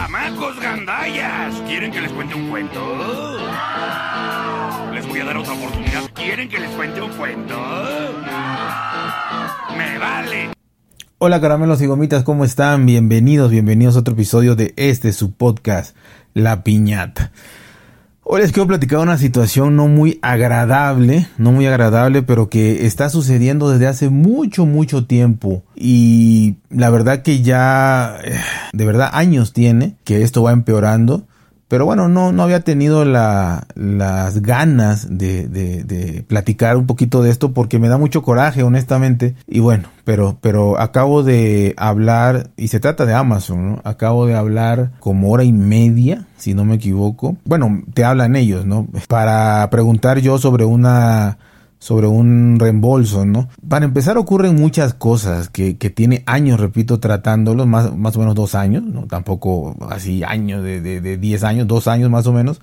¡Chamacos gandallas! ¿Quieren que les cuente un cuento? Les voy a dar otra oportunidad. ¿Quieren que les cuente un cuento? ¡Me vale! Hola caramelos y gomitas, ¿cómo están? Bienvenidos, bienvenidos a otro episodio de este su podcast, La Piñata. Hoy les quiero platicar una situación no muy agradable, no muy agradable, pero que está sucediendo desde hace mucho, mucho tiempo. Y la verdad que ya, eh, de verdad, años tiene que esto va empeorando. Pero bueno, no, no había tenido la, las ganas de, de, de, platicar un poquito de esto porque me da mucho coraje, honestamente. Y bueno, pero, pero acabo de hablar, y se trata de Amazon, ¿no? Acabo de hablar como hora y media, si no me equivoco. Bueno, te hablan ellos, ¿no? Para preguntar yo sobre una sobre un reembolso, ¿no? Para empezar ocurren muchas cosas que, que tiene años, repito, tratándolos, más, más o menos dos años, ¿no? Tampoco así años de, de, de 10 años, dos años más o menos,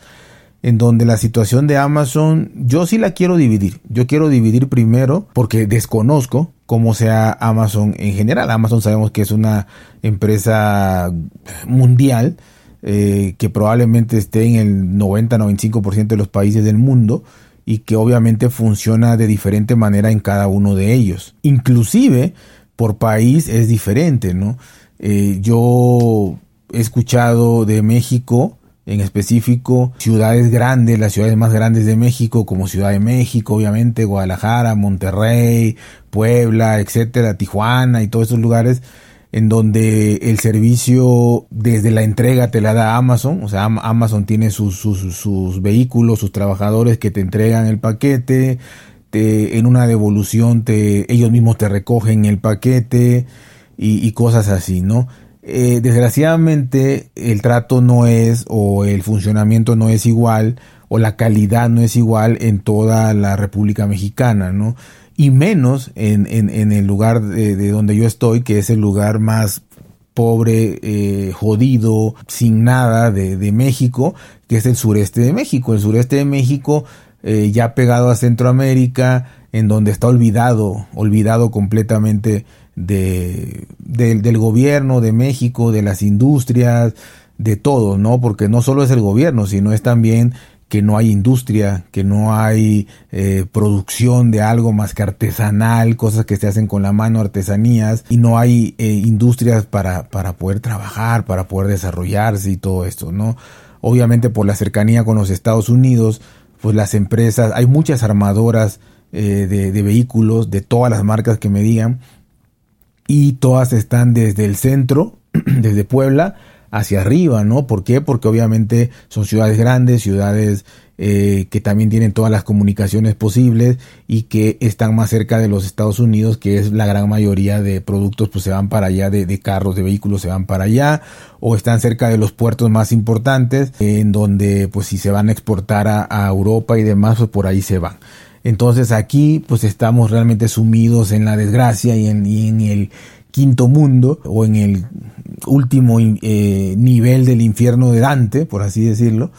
en donde la situación de Amazon, yo sí la quiero dividir. Yo quiero dividir primero porque desconozco cómo sea Amazon en general. Amazon sabemos que es una empresa mundial, eh, que probablemente esté en el 90-95% de los países del mundo y que obviamente funciona de diferente manera en cada uno de ellos. Inclusive por país es diferente, ¿no? Eh, yo he escuchado de México, en específico, ciudades grandes, las ciudades más grandes de México, como Ciudad de México, obviamente, Guadalajara, Monterrey, Puebla, etcétera, Tijuana y todos esos lugares, en donde el servicio desde la entrega te la da Amazon, o sea, Amazon tiene sus, sus, vehículos, sus trabajadores que te entregan el paquete, te, en una devolución te, ellos mismos te recogen el paquete y, y cosas así, ¿no? Eh, desgraciadamente el trato no es o el funcionamiento no es igual o la calidad no es igual en toda la República Mexicana, ¿no? Y menos en, en, en el lugar de, de, donde yo estoy, que es el lugar más pobre, eh, jodido, sin nada de, de, México, que es el sureste de México. El sureste de México, eh, ya pegado a Centroamérica, en donde está olvidado, olvidado completamente de, del gobierno de México, de las industrias, de todo, ¿no? Porque no solo es el gobierno, sino es también que no hay industria, que no hay eh, producción de algo más que artesanal, cosas que se hacen con la mano, artesanías, y no hay eh, industrias para, para poder trabajar, para poder desarrollarse y todo esto, ¿no? Obviamente por la cercanía con los Estados Unidos, pues las empresas, hay muchas armadoras eh, de, de vehículos, de todas las marcas que me digan, y todas están desde el centro, desde Puebla, hacia arriba, ¿no? ¿Por qué? Porque obviamente son ciudades grandes, ciudades eh, que también tienen todas las comunicaciones posibles y que están más cerca de los Estados Unidos, que es la gran mayoría de productos, pues se van para allá, de, carros, de vehículos se van para allá, o están cerca de los puertos más importantes, en donde pues si se van a exportar a, Europa y demás, pues por ahí se van. Entonces aquí pues estamos realmente sumidos en la desgracia y en el quinto mundo o en el último eh, nivel del infierno de Dante, por así decirlo.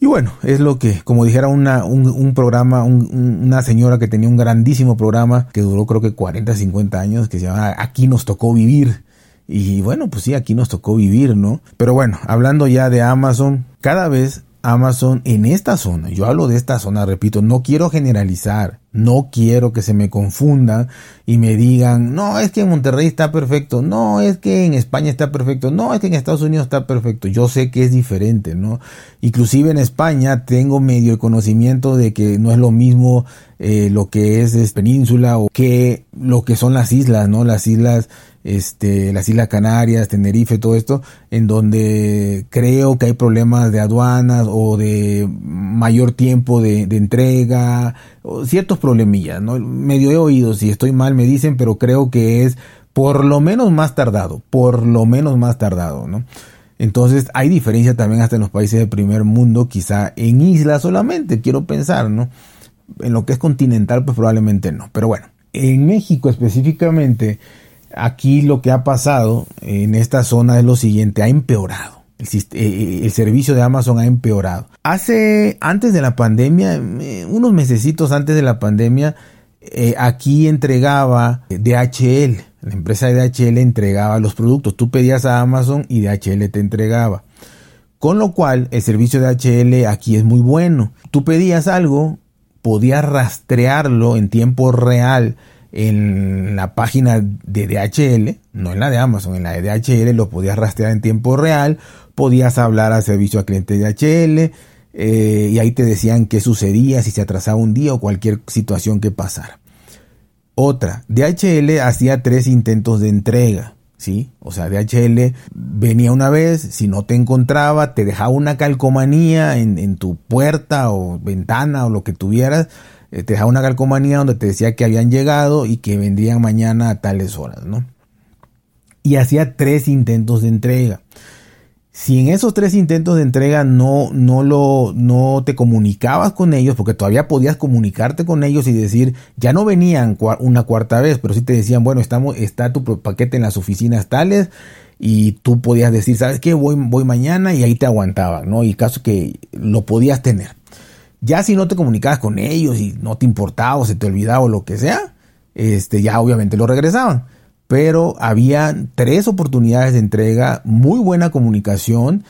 Y bueno, es lo que, como dijera una, un, programa, un, una señora que tenía un grandísimo programa que duró creo que 40, 50 años, que se llama Aquí nos tocó vivir. Y bueno, pues sí, aquí nos tocó vivir, ¿no? Pero bueno, hablando ya de Amazon, cada vez Amazon en esta zona, yo hablo de esta zona, repito, no quiero generalizar, no quiero que se me confundan y me digan, no, es que en Monterrey está perfecto, no, es que en España está perfecto, no, es que en Estados Unidos está perfecto, yo sé que es diferente, ¿no? Inclusive en España tengo medio conocimiento de que no es lo mismo eh, lo que es, es península o que lo que son las islas, ¿no? Las islas este, las Islas Canarias, Tenerife, todo esto, en donde creo que hay problemas de aduanas o de mayor tiempo de, entrega, ciertos problemillas, ¿no? Medio he oído, si estoy mal me dicen, pero creo que es por lo menos más tardado, por lo menos más tardado, ¿no? Entonces hay diferencia también hasta en los países del primer mundo, quizá en islas solamente, quiero pensar, ¿no? En lo que es continental, pues probablemente no, pero bueno, en México específicamente, Aquí lo que ha pasado en esta zona es lo siguiente, ha empeorado. El, el, servicio de Amazon ha empeorado. Hace, antes de la pandemia, unos mesecitos antes de la pandemia, eh, aquí entregaba DHL. La empresa de DHL entregaba los productos. Tú pedías a Amazon y DHL te entregaba. Con lo cual, el servicio de DHL aquí es muy bueno. Tú pedías algo, podías rastrearlo en tiempo real en la página de DHL, no en la de Amazon, en la de DHL lo podías rastrear en tiempo real, podías hablar al servicio al cliente de DHL eh, y ahí te decían qué sucedía, si se atrasaba un día o cualquier situación que pasara. Otra, DHL hacía tres intentos de entrega, ¿sí? O sea, DHL venía una vez, si no te encontraba, te dejaba una calcomanía en, tu puerta o ventana o lo que tuvieras, te dejaba una calcomanía donde te decía que habían llegado y que vendrían mañana a tales horas, ¿no? Y hacía tres intentos de entrega. Si en esos tres intentos de entrega no, no, lo, no te comunicabas con ellos, porque todavía podías comunicarte con ellos y decir, ya no venían una cuarta vez, pero sí te decían, bueno, estamos, está tu paquete en las oficinas tales, y tú podías decir, ¿sabes qué? Voy, voy mañana y ahí te aguantaban, ¿no? Y caso que lo podías tener. Ya si no te comunicabas con ellos y no te importaba o se te olvidaba o lo que sea, este, ya obviamente lo regresaban pero había tres oportunidades de entrega, muy buena comunicación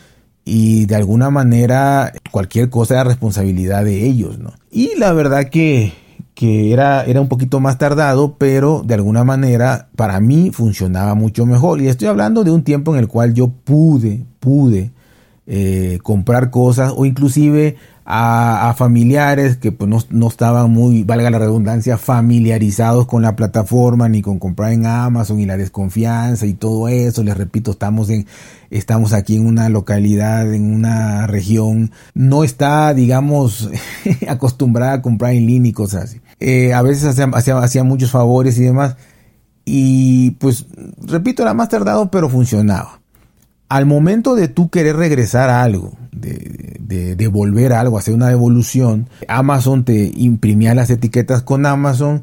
y de alguna manera cualquier cosa era responsabilidad de ellos, ¿no? Y la verdad que, que era, era un poquito más tardado, pero de alguna manera para mí funcionaba mucho mejor. Y estoy hablando de un tiempo en el cual yo pude, pude eh, comprar cosas o inclusive a, familiares que pues no, estaban muy, valga la redundancia, familiarizados con la plataforma ni con comprar en Amazon y la desconfianza y todo eso. Les repito, estamos en, estamos aquí en una localidad, en una región, no está, digamos, acostumbrada a comprar en línea y cosas así. Eh, a veces hacía, hacía muchos favores y demás. Y pues, repito, era más tardado, pero funcionaba. Al momento de tú querer regresar a algo, de, devolver algo, hacer una devolución, Amazon te imprimía las etiquetas con Amazon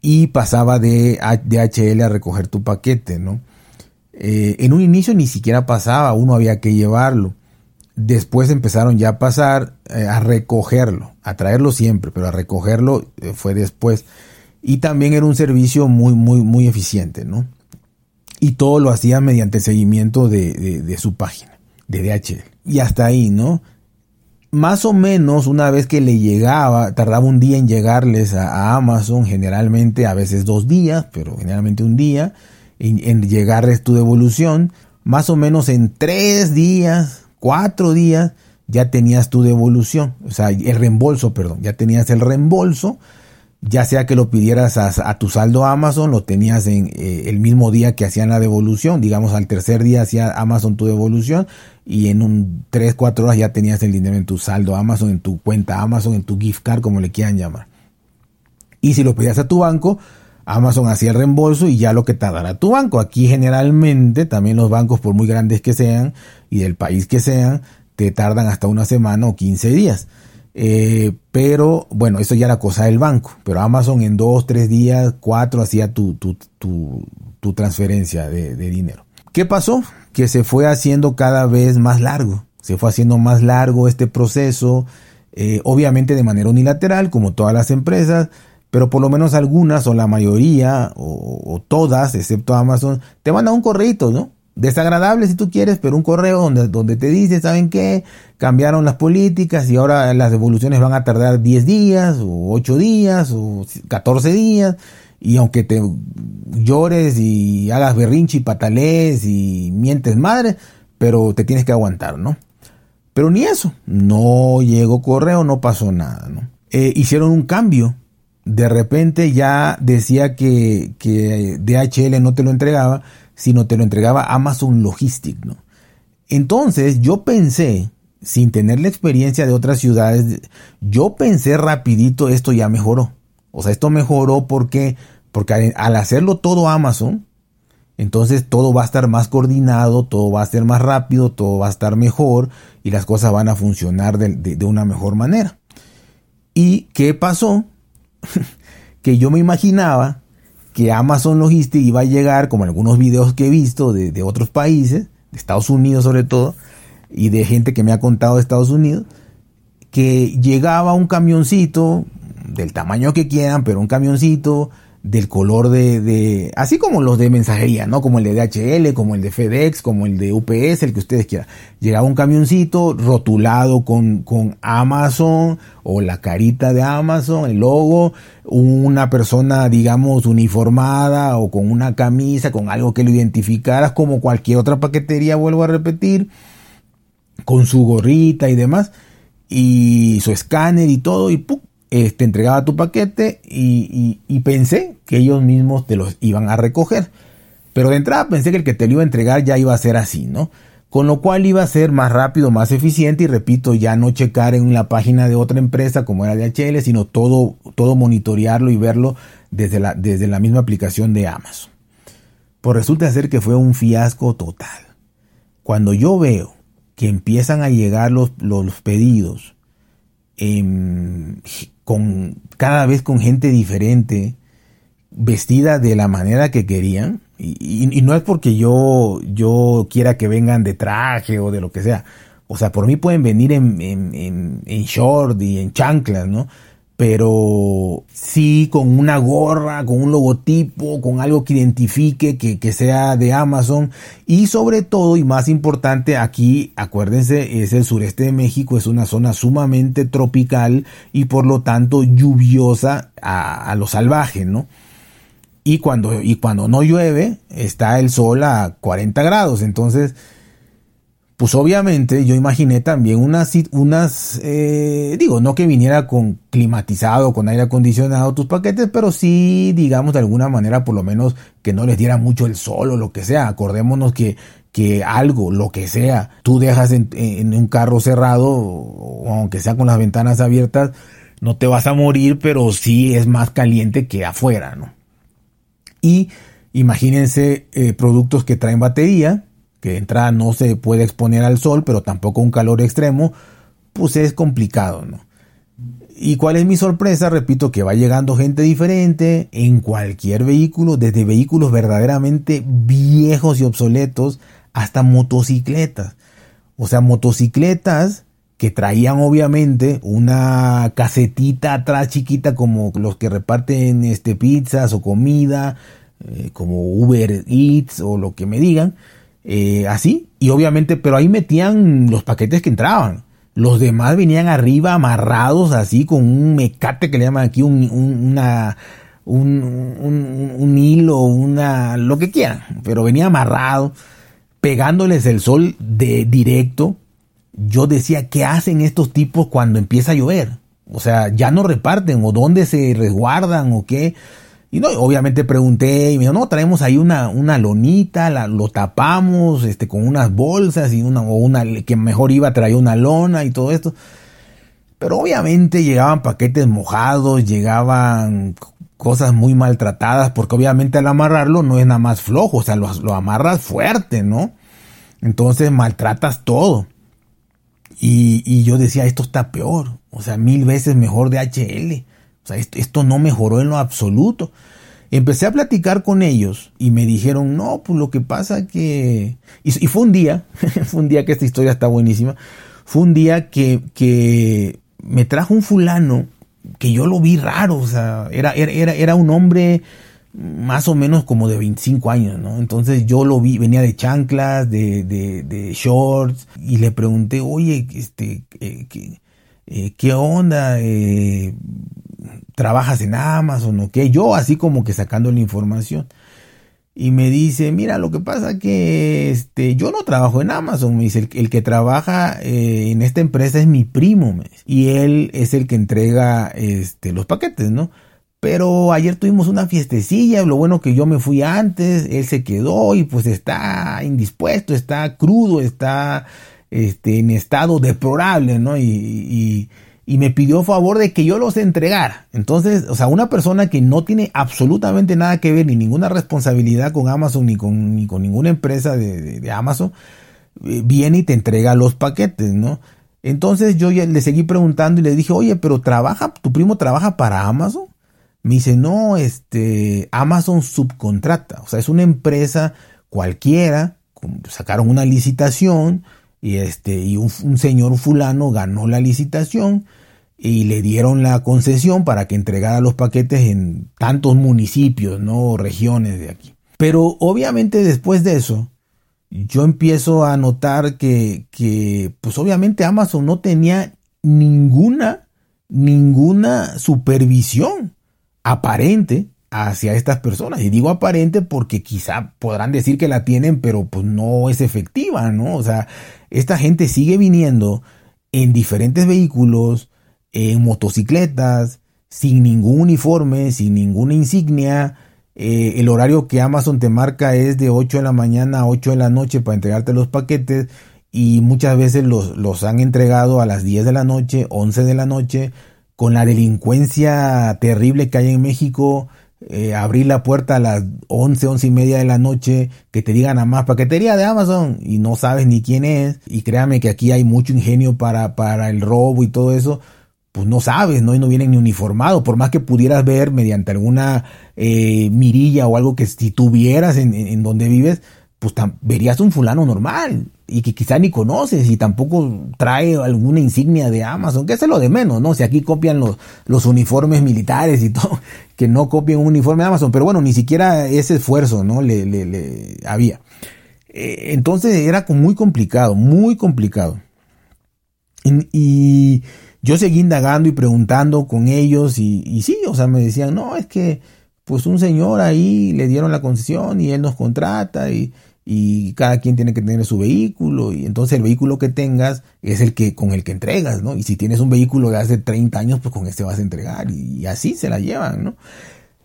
y pasaba de DHL a recoger tu paquete, ¿no? Eh, en un inicio ni siquiera pasaba, uno había que llevarlo. Después empezaron ya a pasar eh, a recogerlo, a traerlo siempre, pero a recogerlo eh, fue después. Y también era un servicio muy, muy, muy eficiente, ¿no? Y todo lo hacía mediante seguimiento de su página, de DHL y hasta ahí, ¿no? Más o menos una vez que le llegaba, tardaba un día en llegarles a, Amazon, generalmente a veces dos días, pero generalmente un día, en, llegarles tu devolución, más o menos en tres días, cuatro días, ya tenías tu devolución, o sea, el reembolso, perdón, ya tenías el reembolso ya sea que lo pidieras a, tu saldo Amazon, lo tenías en eh, el mismo día que hacían la devolución, digamos al tercer día hacía Amazon tu devolución y en un 3, 4 horas ya tenías el dinero en tu saldo Amazon, en tu cuenta Amazon, en tu gift card, como le quieran llamar. Y si lo pedías a tu banco, Amazon hacía el reembolso y ya lo que tardará tu banco. Aquí generalmente también los bancos, por muy grandes que sean y del país que sean, te tardan hasta una semana o 15 días. Eh, pero bueno, eso ya era cosa del banco. Pero Amazon en dos, tres días, cuatro hacía tu, tu, tu, transferencia de, dinero. ¿Qué pasó? Que se fue haciendo cada vez más largo. Se fue haciendo más largo este proceso, eh, obviamente de manera unilateral, como todas las empresas, pero por lo menos algunas o la mayoría o, todas, excepto Amazon, te mandan un correo, ¿no? Desagradable si tú quieres, pero un correo donde, donde te dice, ¿saben qué? Cambiaron las políticas y ahora las devoluciones van a tardar 10 días o 8 días o 14 días. Y aunque te llores y hagas berrinche y patales y mientes madre, pero te tienes que aguantar, ¿no? Pero ni eso, no llegó correo, no pasó nada, ¿no? Eh, hicieron un cambio. De repente ya decía que, que DHL no te lo entregaba, sino te lo entregaba Amazon Logistic, ¿no? Entonces yo pensé, sin tener la experiencia de otras ciudades, yo pensé rapidito esto ya mejoró. O sea, esto mejoró porque, porque al hacerlo todo Amazon, entonces todo va a estar más coordinado, todo va a ser más rápido, todo va a estar mejor y las cosas van a funcionar de, de una mejor manera. ¿Y qué pasó? que yo me imaginaba que Amazon Logistics iba a llegar, como algunos videos que he visto de, otros países, de Estados Unidos sobre todo, y de gente que me ha contado de Estados Unidos, que llegaba un camioncito, del tamaño que quieran, pero un camioncito, del color de, de, así como los de mensajería, ¿no? Como el de DHL, como el de FedEx, como el de UPS, el que ustedes quieran. Llegaba un camioncito rotulado con, con Amazon o la carita de Amazon, el logo, una persona, digamos, uniformada o con una camisa, con algo que lo identificara como cualquier otra paquetería, vuelvo a repetir, con su gorrita y demás, y su escáner y todo, y ¡pum! Te entregaba tu paquete y, pensé que ellos mismos te los iban a recoger. Pero de entrada pensé que el que te lo iba a entregar ya iba a ser así, ¿no? Con lo cual iba a ser más rápido, más eficiente y repito, ya no checar en la página de otra empresa como era DHL, sino todo, todo monitorearlo y verlo desde la, desde la misma aplicación de Amazon. Pues resulta ser que fue un fiasco total. Cuando yo veo que empiezan a llegar los, los pedidos en con cada vez con gente diferente, vestida de la manera que querían. Y, no es porque yo, yo quiera que vengan de traje o de lo que sea. O sea, por mí pueden venir en, en, en short y en chanclas, ¿no? Pero sí con una gorra, con un logotipo, con algo que identifique, que, sea de Amazon y sobre todo y más importante aquí, acuérdense, es el sureste de México, es una zona sumamente tropical y por lo tanto lluviosa a, a lo salvaje, ¿no? Y cuando, y cuando no llueve, está el sol a 40 grados, entonces pues obviamente yo imaginé también unas, unas eh, digo, no que viniera con climatizado, con aire acondicionado tus paquetes, pero sí, digamos, de alguna manera, por lo menos que no les diera mucho el sol o lo que sea. Acordémonos que, que algo, lo que sea, tú dejas en, un carro cerrado, o aunque sea con las ventanas abiertas, no te vas a morir, pero sí es más caliente que afuera, ¿no? Y imagínense eh, productos que traen batería, que de entrada no se puede exponer al sol, pero tampoco un calor extremo, pues es complicado, ¿no? ¿Y cuál es mi sorpresa? Repito que va llegando gente diferente en cualquier vehículo, desde vehículos verdaderamente viejos y obsoletos hasta motocicletas. O sea, motocicletas que traían obviamente una casetita atrás chiquita como los que reparten este, pizzas o comida, eh, como Uber Eats o lo que me digan eh, así, y obviamente, pero ahí metían los paquetes que entraban. Los demás venían arriba amarrados así con un mecate que le llaman aquí un, una, un, un, hilo, una, lo que quieran, pero venía amarrado, pegándoles el sol de directo. Yo decía, ¿qué hacen estos tipos cuando empieza a llover? O sea, ya no reparten o dónde se resguardan o qué. Y no, obviamente pregunté y me dijo, no, traemos ahí una, una lonita, la, lo tapamos este, con unas bolsas y una, o una que mejor iba a traer una lona y todo esto. Pero obviamente llegaban paquetes mojados, llegaban cosas muy maltratadas, porque obviamente al amarrarlo no es nada más flojo, o sea, lo, lo amarras fuerte, ¿no? Entonces maltratas todo. Y, y yo decía, esto está peor, o sea, mil veces mejor de HL. O sea, esto, no mejoró en lo absoluto. Empecé a platicar con ellos y me dijeron, no, pues lo que pasa que... Y, fue un día, fue un día que esta historia está buenísima, fue un día que, que me trajo un fulano que yo lo vi raro, o sea, era, era, era un hombre más o menos como de 25 años, ¿no? Entonces yo lo vi, venía de chanclas, de, de, de shorts, y le pregunté, oye, este, eh, ¿qué, eh, ¿qué onda? Eh, trabajas en Amazon o qué, yo así como que sacando la información. Y me dice, mira, lo que pasa que este, yo no trabajo en Amazon, me dice, el, que trabaja eh, en esta empresa es mi primo, y él es el que entrega este, los paquetes, ¿no? Pero ayer tuvimos una fiestecilla, lo bueno que yo me fui antes, él se quedó y pues está indispuesto, está crudo, está este, en estado deplorable, ¿no? y y me pidió favor de que yo los entregara. Entonces, o sea, una persona que no tiene absolutamente nada que ver ni ninguna responsabilidad con Amazon ni con, ni con ninguna empresa de, Amazon, eh, viene y te entrega los paquetes, ¿no? Entonces yo le seguí preguntando y le dije, oye, pero trabaja, tu primo trabaja para Amazon. Me dice, no, este, Amazon subcontrata, o sea, es una empresa cualquiera, sacaron una licitación, y este y un, señor fulano ganó la licitación y le dieron la concesión para que entregara los paquetes en tantos municipios, no regiones de aquí. Pero obviamente después de eso, yo empiezo a notar que, que pues obviamente Amazon no tenía ninguna, ninguna supervisión aparente hacia estas personas. Y digo aparente porque quizá podrán decir que la tienen, pero pues no es efectiva, ¿no? O sea, esta gente sigue viniendo en diferentes vehículos, en motocicletas, sin ningún uniforme, sin ninguna insignia. Eh, el horario que Amazon te marca es de 8 de la mañana a 8 de la noche para entregarte los paquetes y muchas veces los, los han entregado a las 10 de la noche, 11 de la noche, con la delincuencia terrible que hay en México eh, abrir la puerta a las 11, 11 y media de la noche, que te digan a más paquetería de Amazon y no sabes ni quién es. Y créame que aquí hay mucho ingenio para, para el robo y todo eso. Pues no sabes, ¿no? Y no vienen ni uniformados. Por más que pudieras ver mediante alguna eh, mirilla o algo que si tuvieras en, en donde vives, pues verías un fulano normal y que quizá ni conoces y tampoco trae alguna insignia de Amazon, que es lo de menos, ¿no? Si aquí copian los, los uniformes militares y todo, que no copien un uniforme de Amazon, pero bueno, ni siquiera ese esfuerzo, ¿no? Le, le, le había. Eh, entonces era muy complicado, muy complicado. Y, yo seguí indagando y preguntando con ellos y, y sí, o sea, me decían, no, es que pues un señor ahí le dieron la concesión y él nos contrata y, y cada quien tiene que tener su vehículo y entonces el vehículo que tengas es el que con el que entregas, ¿no? Y si tienes un vehículo de hace 30 años, pues con este vas a entregar y, así se la llevan, ¿no?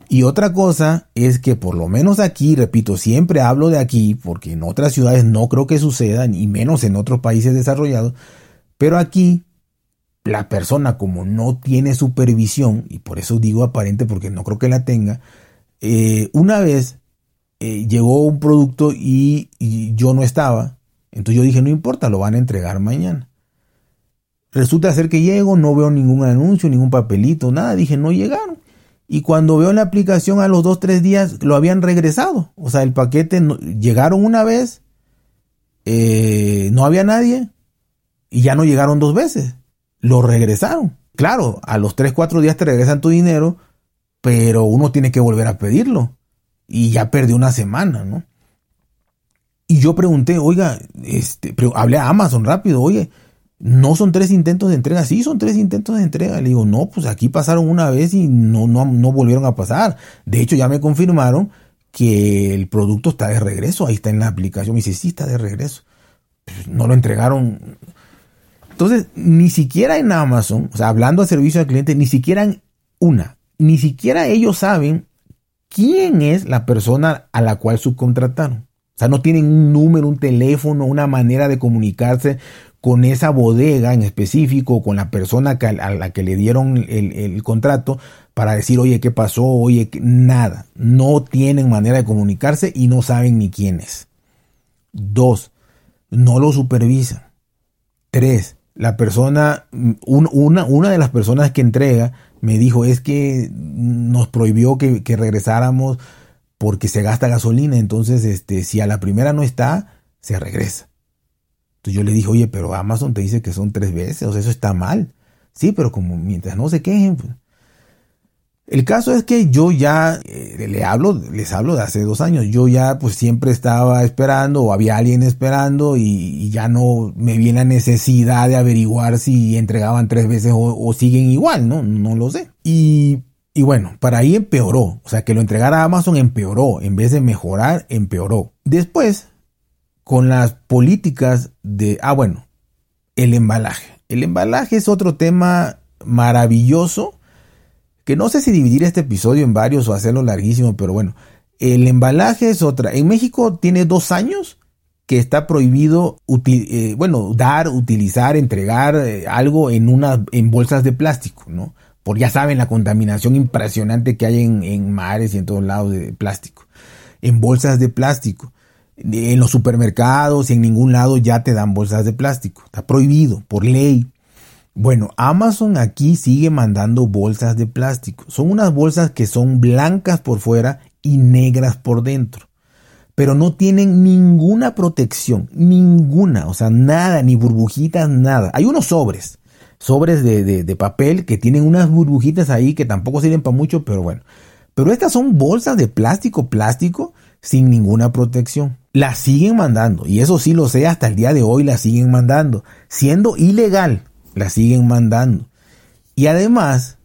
Y otra cosa es que por lo menos aquí, repito, siempre hablo de aquí porque en otras ciudades no creo que suceda, y menos en otros países desarrollados, pero aquí la persona como no tiene supervisión, y por eso digo aparente porque no creo que la tenga, eh, una vez eh, llegó un producto y, yo no estaba. Entonces yo dije, no importa, lo van a entregar mañana. Resulta ser que llego, no veo ningún anuncio, ningún papelito, nada. Dije, no llegaron. Y cuando veo la aplicación a los dos, tres días, lo habían regresado. O sea, el paquete llegaron una vez, eh, no había nadie y ya no llegaron dos veces. Lo regresaron. Claro, a los tres, cuatro días te regresan tu dinero, pero uno tiene que volver a pedirlo y ya perdió una semana, ¿no? Y yo pregunté, oiga, este, hablé a Amazon rápido, oye, ¿no son tres intentos de entrega? Sí, son tres intentos de entrega. Le digo, no, pues aquí pasaron una vez y no, no, no volvieron a pasar. De hecho, ya me confirmaron que el producto está de regreso, ahí está en la aplicación. Me dice, sí, está de regreso. Pues, no lo entregaron. Entonces, ni siquiera en Amazon, o sea, hablando de servicio al cliente, ni siquiera en una, ni siquiera ellos saben quién es la persona a la cual subcontrataron. O sea, no tienen un número, un teléfono, una manera de comunicarse con esa bodega en específico, con la persona a la que le dieron el, contrato para decir, oye, ¿qué pasó? Oye, nada. No tienen manera de comunicarse y no saben ni quién es. Dos, no lo supervisan. Tres, la persona, una, una de las personas que entrega me dijo, es que nos prohibió que, regresáramos porque se gasta gasolina, entonces este, si a la primera no está, se regresa. Entonces yo le dije, oye, pero Amazon te dice que son tres veces, o sea, eso está mal. Sí, pero como mientras no se quejen, pues, el caso es que yo ya eh, le hablo, les hablo de hace dos años. Yo ya pues siempre estaba esperando o había alguien esperando y, ya no me vi la necesidad de averiguar si entregaban tres veces o, siguen igual, ¿no? No lo sé. Y, y bueno, para ahí empeoró. O sea, que lo entregara a Amazon empeoró. En vez de mejorar, empeoró. Después, con las políticas de, ah, bueno, el embalaje. El embalaje es otro tema maravilloso que no sé si dividir este episodio en varios o hacerlo larguísimo, pero bueno, el embalaje es otra. En México tiene dos años que está prohibido, eh, bueno, dar, utilizar, entregar eh, algo en, en bolsas de plástico, ¿no? Por ya saben la contaminación impresionante que hay en, en mares y en todos lados de plástico. En bolsas de plástico. En los supermercados y en ningún lado ya te dan bolsas de plástico. Está prohibido por ley. Bueno, Amazon aquí sigue mandando bolsas de plástico. Son unas bolsas que son blancas por fuera y negras por dentro. Pero no tienen ninguna protección, ninguna, o sea, nada, ni burbujitas, nada. Hay unos sobres, sobres de, de, papel que tienen unas burbujitas ahí que tampoco sirven para mucho, pero bueno. Pero estas son bolsas de plástico, plástico, sin ninguna protección. Las siguen mandando, y eso sí lo sé, hasta el día de hoy las siguen mandando. Siendo ilegal, las siguen mandando. Y además,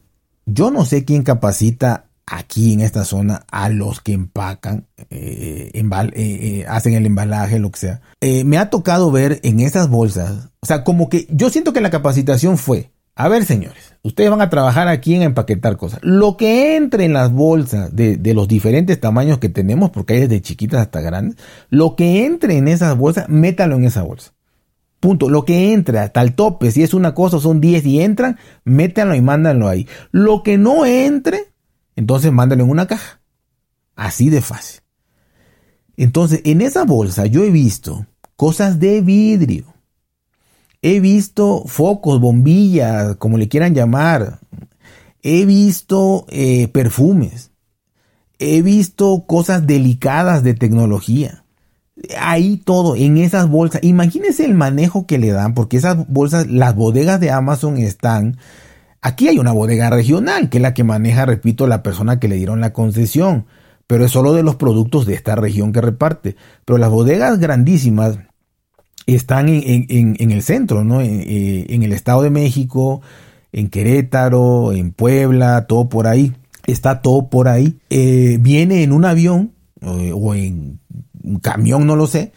yo no sé quién capacita aquí en esta zona a los que empacan, eh, eh, eh, hacen el embalaje, lo que sea. me ha tocado ver en esas bolsas, o sea, como que yo siento que la capacitación fue, a ver señores, ustedes van a trabajar aquí en empaquetar cosas. Lo que entre en las bolsas de, de los diferentes tamaños que tenemos, porque hay desde chiquitas hasta grandes, lo que entre en esas bolsas, métalo en esa bolsa. Punto. Lo que entre hasta el tope, si es una cosa, son 10 y entran, métanlo y mándanlo ahí. Lo que no entre, entonces mándalo en una caja. Así de fácil. Entonces, en esa bolsa yo he visto cosas de vidrio. He visto focos, bombillas, como le quieran llamar. He visto eh, perfumes. He visto cosas delicadas de tecnología. Ahí todo, en esas bolsas. Imagínense el manejo que le dan, porque esas bolsas, las bodegas de Amazon están Aquí hay una bodega regional, que es la que maneja, repito, la persona que le dieron la concesión, pero es solo de los productos de esta región que reparte. Pero las bodegas grandísimas están en, el centro, ¿no? Eh, en, el Estado de México, en Querétaro, en Puebla, todo por ahí. Está todo por ahí. Eh, viene en un avión eh, o en un camión, no lo sé.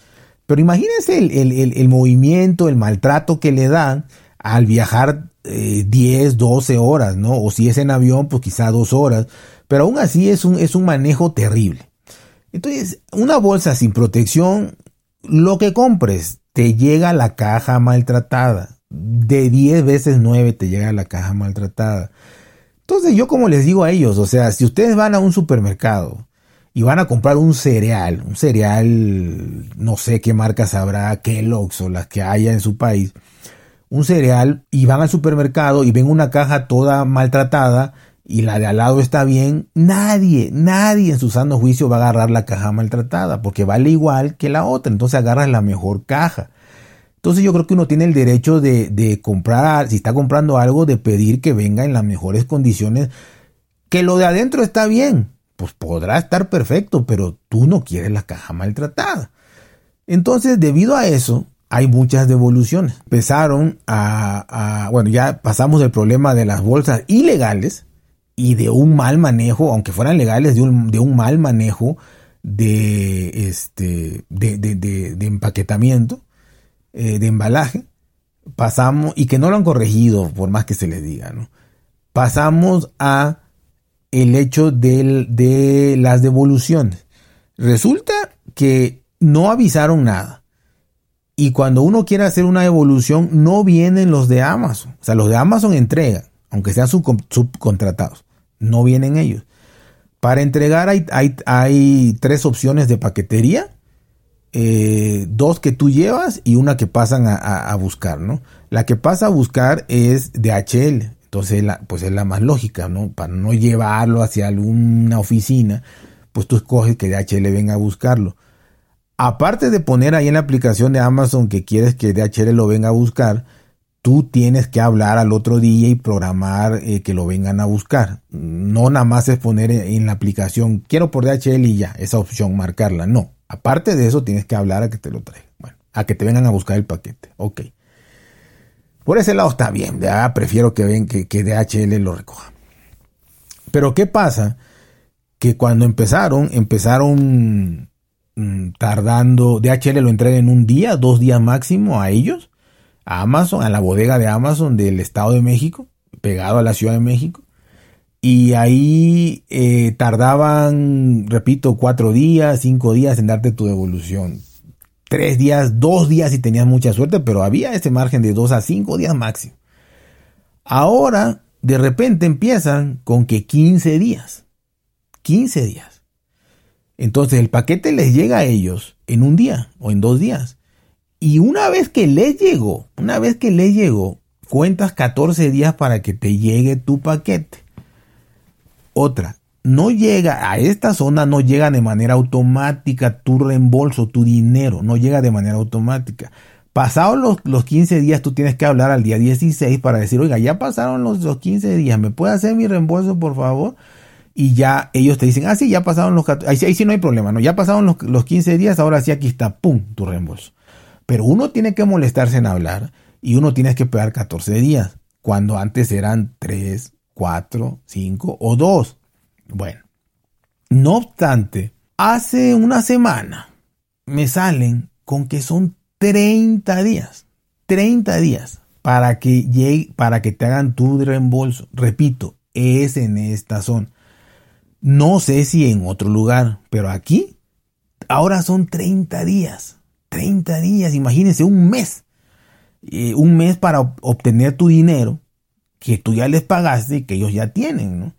Pero imagínense el movimiento, el maltrato que le dan al viajar 10, eh, 12 horas, ¿no? O si es en avión, pues quizá dos horas. Pero aún así es un, es un manejo terrible. Entonces, una bolsa sin protección, lo que compres, te llega la caja maltratada. De 10 veces 9 te llega la caja maltratada. Entonces, yo como les digo a ellos, o sea, si ustedes van a un supermercado y van a comprar un cereal, un cereal, no sé qué marcas habrá, Kellogg's o las que haya en su país, un cereal y van al supermercado y ven una caja toda maltratada y la de al lado está bien, nadie, nadie en su sano juicio va a agarrar la caja maltratada porque vale igual que la otra, entonces agarras la mejor caja. Entonces yo creo que uno tiene el derecho de, de comprar, si está comprando algo, de pedir que venga en las mejores condiciones, que lo de adentro está bien, pues podrá estar perfecto, pero tú no quieres la caja maltratada. Entonces, debido a eso, hay muchas devoluciones. Empezaron a, bueno, ya pasamos del problema de las bolsas ilegales y de un mal manejo, aunque fueran legales, de un, de un mal manejo de, este, de, de, de, empaquetamiento, eh, de embalaje. Pasamos, y que no lo han corregido, por más que se les diga, ¿no? Pasamos a el hecho de las devoluciones. Resulta que no avisaron nada y cuando uno quiere hacer una evolución, no vienen los de Amazon. O sea, los de Amazon entregan, aunque sean subcontratados. No vienen ellos. Para entregar hay, hay, tres opciones de paquetería. Eh, dos que tú llevas y una que pasan a, buscar, ¿no? La que pasa a buscar es DHL. Entonces, pues es la más lógica, ¿no? Para no llevarlo hacia alguna oficina, pues tú escoges que DHL venga a buscarlo aparte de poner ahí en la aplicación de Amazon que quieres que DHL lo venga a buscar, tú tienes que hablar al otro día y programar eh, que lo vengan a buscar. No nada más es poner en la aplicación, quiero por DHL y ya, esa opción, marcarla. No, aparte de eso tienes que hablar a que te lo traigan. Bueno, a que te vengan a buscar el paquete. Ok. Por ese lado está bien, prefiero que ven que, que DHL lo recoja. Pero ¿qué pasa? Que cuando empezaron, empezaron Mm, tardando, DHL lo entrega en un día, dos días máximo a ellos, a Amazon, a la bodega de Amazon del Estado de México, pegado a la Ciudad de México. Y ahí eh, tardaban, repito, cuatro días, cinco días en darte tu devolución. Tres días, dos días si tenías mucha suerte, pero había ese margen de dos a cinco días máximo. Ahora, de repente empiezan con que 15 días. 15 días. Entonces el paquete les llega a ellos en un día o en dos días. Y una vez que les llegó, una vez que les llegó, cuentas 14 días para que te llegue tu paquete. Otra, no llega a esta zona, no llega de manera automática tu reembolso, tu dinero, no llega de manera automática. Pasados los, los 15 días, tú tienes que hablar al día 16 para decir, oiga, ya pasaron los, los 15 días, ¿me puede hacer mi reembolso, por favor? y ya ellos te dicen, ah, sí, ya pasaron los ahí, ahí sí no hay problema, ¿no? Ya pasaron los, los 15 días, ahora sí aquí está, pum, tu reembolso. Pero uno tiene que molestarse en hablar y uno tiene que esperar 14 días, cuando antes eran 3, 4, 5 o 2. Bueno, no obstante, hace una semana me salen con que son 30 días, 30 días para que llegue, para que te hagan tu reembolso. Repito, es en esta zona. No sé si en otro lugar, pero aquí ahora son 30 días. 30 días, imagínense, un mes. Eh, un mes para obtener tu dinero que tú ya les pagaste y que ellos ya tienen, ¿no?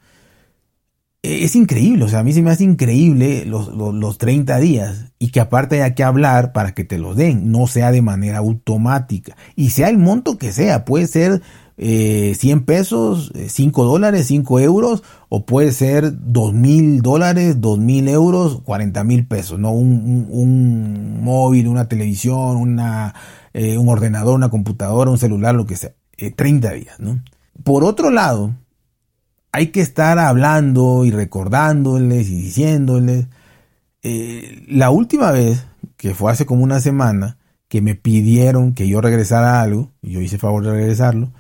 E, es increíble, o sea, a mí se me hace increíble los, los, los 30 días y que aparte haya que hablar para que te lo den, no sea de manera automática y sea el monto que sea, puede ser eh, 100 pesos, 5 eh, dólares, 5 euros, o puede ser 2 mil dólares, 2 mil euros, 40 mil pesos, ¿no? Un, móvil, una televisión, eh, un ordenador, una computadora, un celular, lo que sea. 30 eh, días, ¿no? Por otro lado, hay que estar hablando y recordándoles y diciéndoles. la última vez, que fue hace como una semana, que me pidieron que yo regresara algo, y yo hice favor de regresarlo,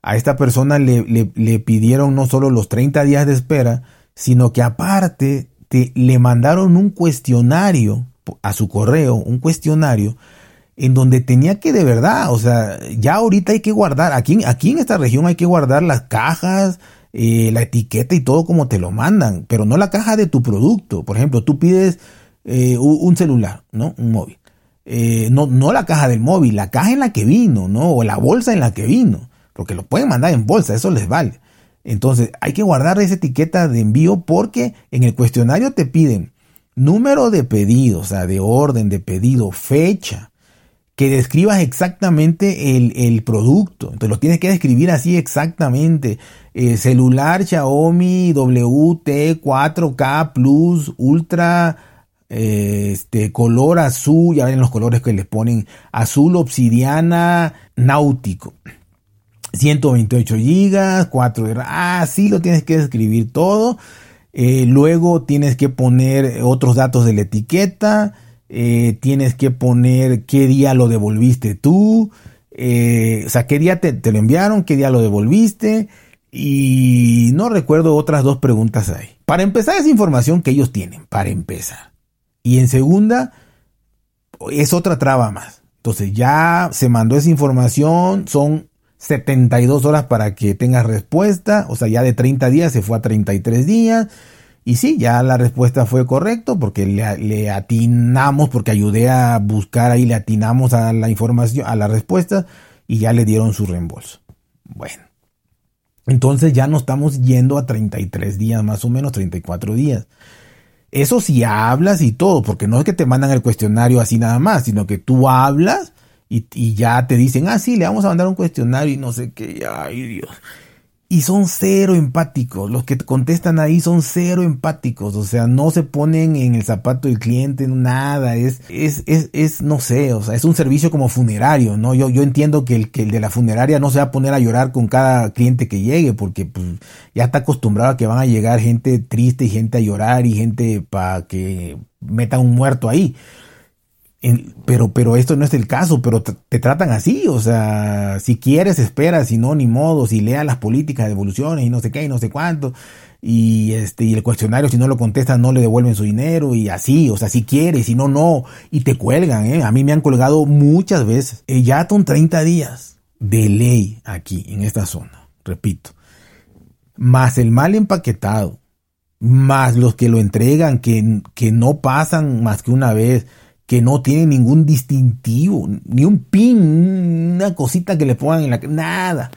a esta persona le, le, pidieron no solo los 30 días de espera, sino que aparte te, le mandaron un cuestionario a su correo, un cuestionario en donde tenía que de verdad, o sea, ya ahorita hay que guardar, aquí, aquí en esta región hay que guardar las cajas, eh, la etiqueta y todo como te lo mandan, pero no la caja de tu producto. Por ejemplo, tú pides eh, un celular, ¿no? Un móvil. Eh, no, no la caja del móvil, la caja en la que vino, ¿no? O la bolsa en la que vino porque lo pueden mandar en bolsa, eso les vale. Entonces hay que guardar esa etiqueta de envío porque en el cuestionario te piden número de pedido, o sea, de orden de pedido, fecha, que describas exactamente el, producto. Entonces lo tienes que describir así exactamente. Eh, celular Xiaomi WT 4K Plus Ultra eh, este color azul, ya ven los colores que les ponen, azul obsidiana náutico. 128 gigas, 4 de Ah, sí, lo tienes que escribir todo. Eh, luego tienes que poner otros datos de la etiqueta. Eh, tienes que poner qué día lo devolviste tú. Eh, o sea, qué día te, te, lo enviaron, qué día lo devolviste. Y no recuerdo otras dos preguntas ahí. Para empezar, es información que ellos tienen, para empezar. Y en segunda, es otra traba más. Entonces ya se mandó esa información, son 72 horas para que tengas respuesta, o sea, ya de 30 días se fue a 33 días. Y sí, ya la respuesta fue correcto porque le, atinamos, porque ayudé a buscar ahí, le atinamos a la información, a la respuesta y ya le dieron su reembolso. Bueno, entonces ya no estamos yendo a 33 días, más o menos 34 días. Eso sí hablas y todo, porque no es que te mandan el cuestionario así nada más, sino que tú hablas y, ya te dicen, ah, sí, le vamos a mandar un cuestionario y no sé qué, ay Dios. Y son cero empáticos, los que te contestan ahí son cero empáticos, o sea, no se ponen en el zapato del cliente, nada, es, es, es, es no sé, o sea, es un servicio como funerario, ¿no? Yo, yo entiendo que el, que el de la funeraria no se va a poner a llorar con cada cliente que llegue, porque pues, ya está acostumbrado a que van a llegar gente triste y gente a llorar y gente para que metan un muerto ahí pero, pero esto no es el caso, pero te, tratan así, o sea, si quieres, espera, si no, ni modo, si lea las políticas de devoluciones y no sé qué y no sé cuánto, y este, y el cuestionario, si no lo contestan, no le devuelven su dinero, y así, o sea, si quieres, si no, no, y te cuelgan, ¿eh? A mí me han colgado muchas veces. Eh, ya son 30 días de ley aquí, en esta zona, repito. Más el mal empaquetado, más los que lo entregan, que, que no pasan más que una vez, que no tiene ningún distintivo, ni un pin, una cosita que le pongan en la... Nada.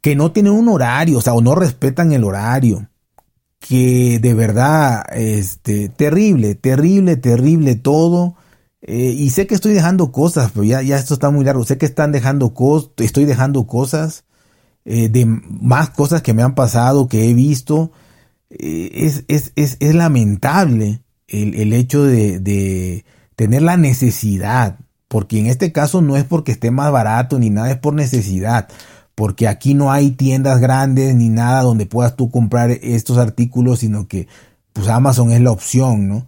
Que no tienen un horario, o sea, o no respetan el horario. Que de verdad, este, terrible, terrible, terrible todo. Eh, y sé que estoy dejando cosas, pero ya, ya esto está muy largo. Sé que están dejando cosas, estoy dejando cosas, eh, de más cosas que me han pasado, que he visto. Eh, es, es, es, es lamentable el, hecho de, tener la necesidad, porque en este caso no es porque esté más barato ni nada, es por necesidad, porque aquí no hay tiendas grandes ni nada donde puedas tú comprar estos artículos, sino que pues Amazon es la opción, ¿no?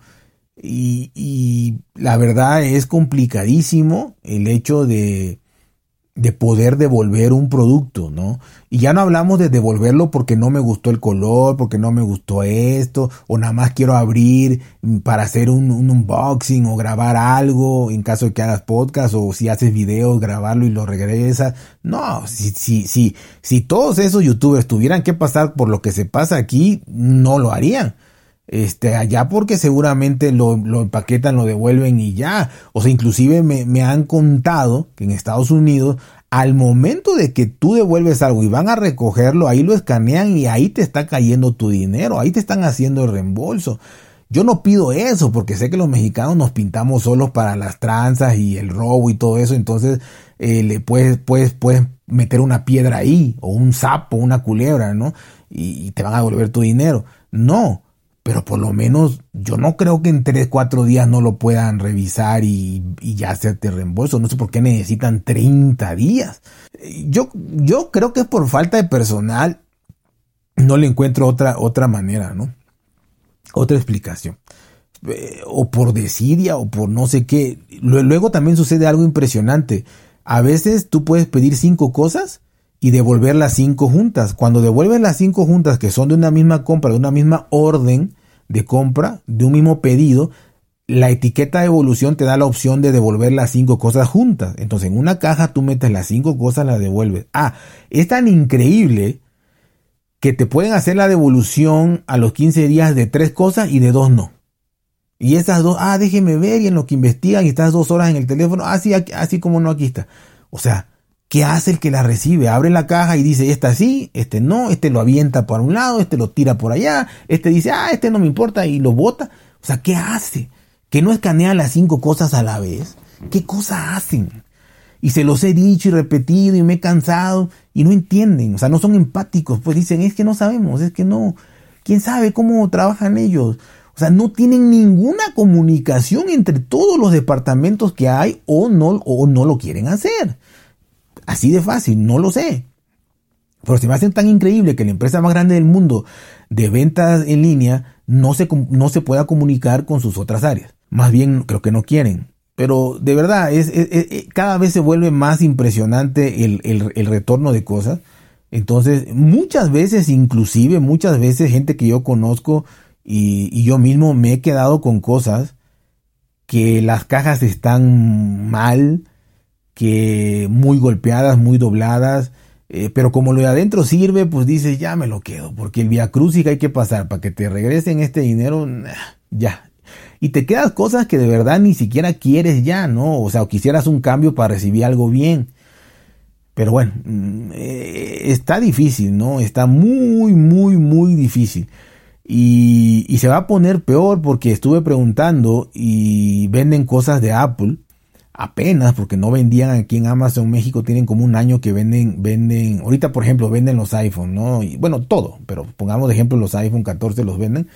Y, y la verdad es complicadísimo el hecho de, de poder devolver un producto, ¿no? Y ya no hablamos de devolverlo porque no me gustó el color, porque no me gustó esto, o nada más quiero abrir para hacer un, unboxing o grabar algo en caso de que hagas podcast o si haces videos, grabarlo y lo regresas. No, si, si, si, si todos esos youtubers tuvieran que pasar por lo que se pasa aquí, no lo harían este, allá porque seguramente lo, lo, empaquetan, lo devuelven y ya. O sea, inclusive me, me, han contado que en Estados Unidos, al momento de que tú devuelves algo y van a recogerlo, ahí lo escanean y ahí te está cayendo tu dinero, ahí te están haciendo el reembolso. Yo no pido eso porque sé que los mexicanos nos pintamos solos para las tranzas y el robo y todo eso, entonces eh, le puedes, puedes, puedes meter una piedra ahí o un sapo, una culebra, ¿no? y te van a devolver tu dinero. No, pero por lo menos yo no creo que en 3, 4 días no lo puedan revisar y, ya hacerte reembolso. No sé por qué necesitan 30 días. Yo, yo creo que es por falta de personal. No le encuentro otra, otra manera, ¿no? Otra explicación. Eh, o por desidia o por no sé qué. Luego también sucede algo impresionante. A veces tú puedes pedir cinco cosas y devolver las cinco juntas. Cuando devuelves las cinco juntas que son de una misma compra, de una misma orden de compra, de un mismo pedido, la etiqueta de evolución te da la opción de devolver las cinco cosas juntas. Entonces en una caja tú metes las cinco cosas, las devuelves. Ah, es tan increíble que te pueden hacer la devolución a los 15 días de tres cosas y de dos no. Y esas dos, ah, déjeme ver y en lo que investigan y estás dos horas en el teléfono, así, ah, así como no, aquí está. O sea, ¿Qué hace el que la recibe? Abre la caja y dice, esta sí, este no, este lo avienta por un lado, este lo tira por allá, este dice, ah, este no me importa y lo bota. O sea, ¿qué hace? ¿Que no escanea las cinco cosas a la vez? ¿Qué cosa hacen? Y se los he dicho y repetido y me he cansado y no entienden, o sea, no son empáticos, pues dicen, es que no sabemos, es que no, quién sabe cómo trabajan ellos. O sea, no tienen ninguna comunicación entre todos los departamentos que hay o no, o no lo quieren hacer. Así de fácil, no lo sé. Pero se me hace tan increíble que la empresa más grande del mundo de ventas en línea no se, no se pueda comunicar con sus otras áreas. Más bien creo que no quieren. Pero de verdad, es, cada vez se vuelve más impresionante el, retorno de cosas. Entonces, muchas veces, inclusive muchas veces, gente que yo conozco y, y yo mismo me he quedado con cosas que las cajas están mal, que muy golpeadas, muy dobladas, eh, pero como lo de adentro sirve, pues dices, ya me lo quedo, porque el Via Crucis hay que pasar para que te regresen este dinero, ya. Y te quedas cosas que de verdad ni siquiera quieres ya, ¿no? O sea, o quisieras un cambio para recibir algo bien. Pero bueno, mm, eh, está difícil, ¿no? Está muy, muy, muy difícil. Y, y se va a poner peor porque estuve preguntando y venden cosas de Apple apenas porque no vendían aquí en Amazon México tienen como un año que venden venden ahorita por ejemplo venden los iPhone no y bueno todo pero pongamos de ejemplo los iPhone 14 los venden.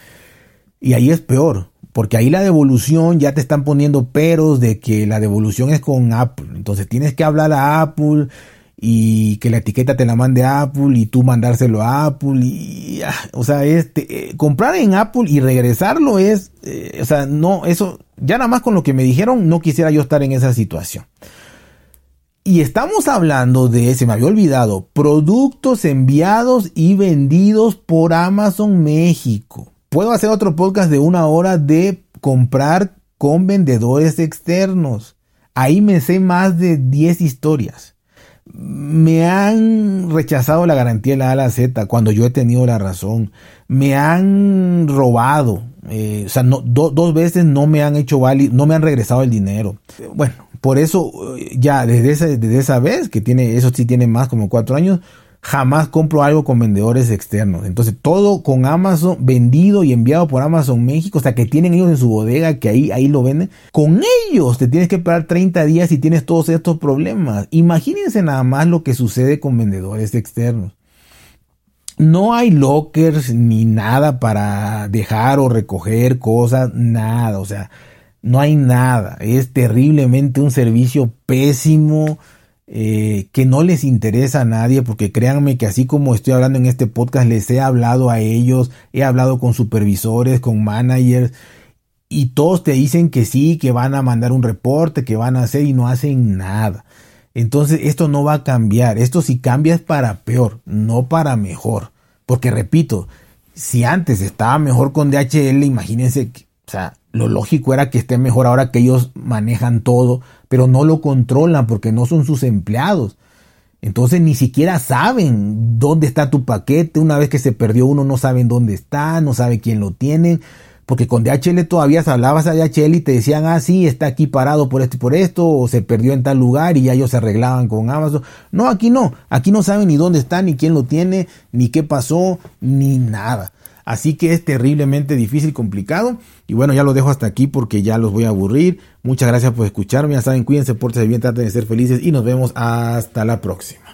Y ahí es peor porque ahí la devolución ya te están poniendo peros de que la devolución es con Apple. Entonces tienes que hablar a Apple y que la etiqueta te la mande Apple y tú mandárselo a Apple y ah, o sea este comprar en Apple y regresarlo es eh, o sea no eso ya nada más con lo que me dijeron no quisiera yo estar en esa situación. Y estamos hablando de se me había olvidado productos enviados y vendidos por Amazon México. Puedo hacer otro podcast de una hora de comprar con vendedores externos. Ahí me sé más de 10 historias me han rechazado la garantía de la A a la Z cuando yo he tenido la razón. Me han robado. Eh, o sea, no, dos veces no me han hecho válido, no me han regresado el dinero. Bueno, por eso eh, ya desde esa, desde esa vez, que tiene, eso sí tiene más como cuatro años, jamás compro algo con vendedores externos. Entonces, todo con Amazon, vendido y enviado por Amazon México, o sea, que tienen ellos en su bodega, que ahí, ahí lo venden. Con ellos te tienes que esperar 30 días y tienes todos estos problemas. Imagínense nada más lo que sucede con vendedores externos. No hay lockers ni nada para dejar o recoger cosas, nada. O sea, no hay nada. Es terriblemente un servicio pésimo. Eh, que no les interesa a nadie, porque créanme que así como estoy hablando en este podcast, les he hablado a ellos, he hablado con supervisores, con managers, y todos te dicen que sí, que van a mandar un reporte, que van a hacer y no hacen nada. Entonces esto no va a cambiar, esto si cambia es para peor, no para mejor. Porque repito, si antes estaba mejor con DHL, imagínense, o sea, lo lógico era que esté mejor ahora que ellos manejan todo, pero no lo controlan porque no son sus empleados. Entonces ni siquiera saben dónde está tu paquete. Una vez que se perdió uno no saben dónde está, no sabe quién lo tiene. Porque con DHL todavía hablabas a DHL y te decían, ah, sí, está aquí parado por esto y por esto, o se perdió en tal lugar y ya ellos se arreglaban con Amazon. No, aquí no. Aquí no saben ni dónde está, ni quién lo tiene, ni qué pasó, ni nada. Así que es terriblemente difícil, complicado. Y bueno, ya lo dejo hasta aquí porque ya los voy a aburrir. Muchas gracias por escucharme. Ya saben, cuídense, pórtense bien, traten de ser felices y nos vemos hasta la próxima.